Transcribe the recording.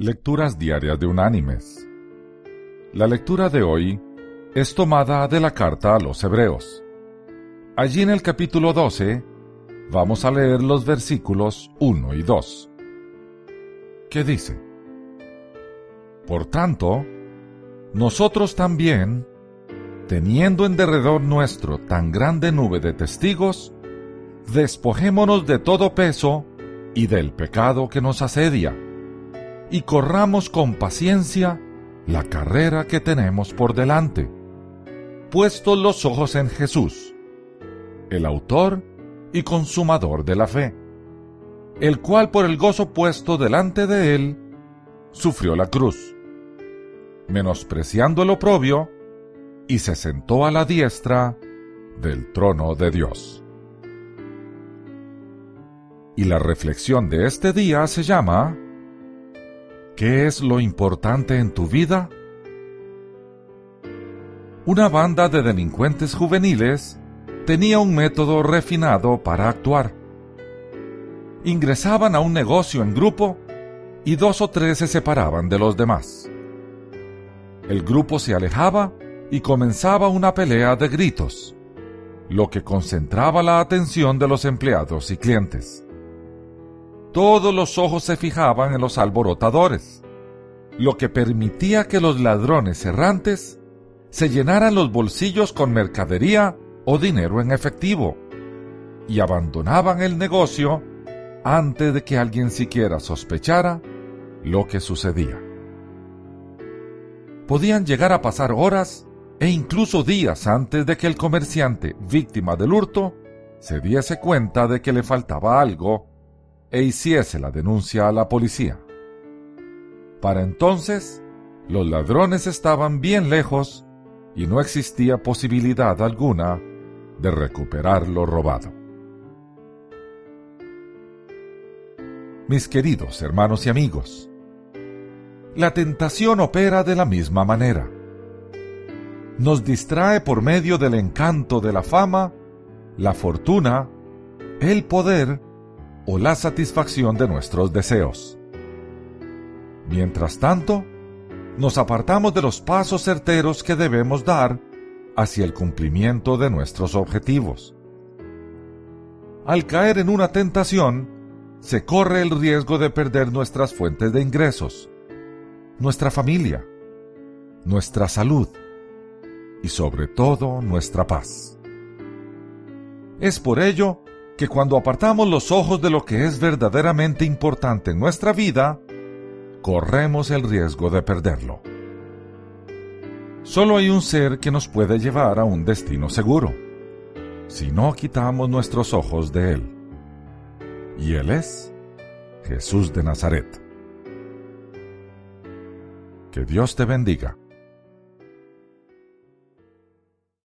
Lecturas Diarias de Unánimes. La lectura de hoy es tomada de la carta a los Hebreos. Allí en el capítulo 12 vamos a leer los versículos 1 y 2. ¿Qué dice? Por tanto, nosotros también, teniendo en derredor nuestro tan grande nube de testigos, despojémonos de todo peso y del pecado que nos asedia, y corramos con paciencia la carrera que tenemos por delante, puestos los ojos en Jesús, el autor y consumador de la fe, el cual por el gozo puesto delante de él, sufrió la cruz, menospreciando el oprobio, y se sentó a la diestra del trono de Dios. Y la reflexión de este día se llama ¿Qué es lo importante en tu vida? Una banda de delincuentes juveniles tenía un método refinado para actuar. Ingresaban a un negocio en grupo y dos o tres se separaban de los demás. El grupo se alejaba y comenzaba una pelea de gritos, lo que concentraba la atención de los empleados y clientes todos los ojos se fijaban en los alborotadores, lo que permitía que los ladrones errantes se llenaran los bolsillos con mercadería o dinero en efectivo y abandonaban el negocio antes de que alguien siquiera sospechara lo que sucedía. Podían llegar a pasar horas e incluso días antes de que el comerciante víctima del hurto se diese cuenta de que le faltaba algo e hiciese la denuncia a la policía. Para entonces, los ladrones estaban bien lejos y no existía posibilidad alguna de recuperar lo robado. Mis queridos hermanos y amigos, la tentación opera de la misma manera. Nos distrae por medio del encanto de la fama, la fortuna, el poder o la satisfacción de nuestros deseos. Mientras tanto, nos apartamos de los pasos certeros que debemos dar hacia el cumplimiento de nuestros objetivos. Al caer en una tentación, se corre el riesgo de perder nuestras fuentes de ingresos, nuestra familia, nuestra salud y sobre todo nuestra paz. Es por ello que cuando apartamos los ojos de lo que es verdaderamente importante en nuestra vida, corremos el riesgo de perderlo. Solo hay un ser que nos puede llevar a un destino seguro, si no quitamos nuestros ojos de Él. Y Él es Jesús de Nazaret. Que Dios te bendiga.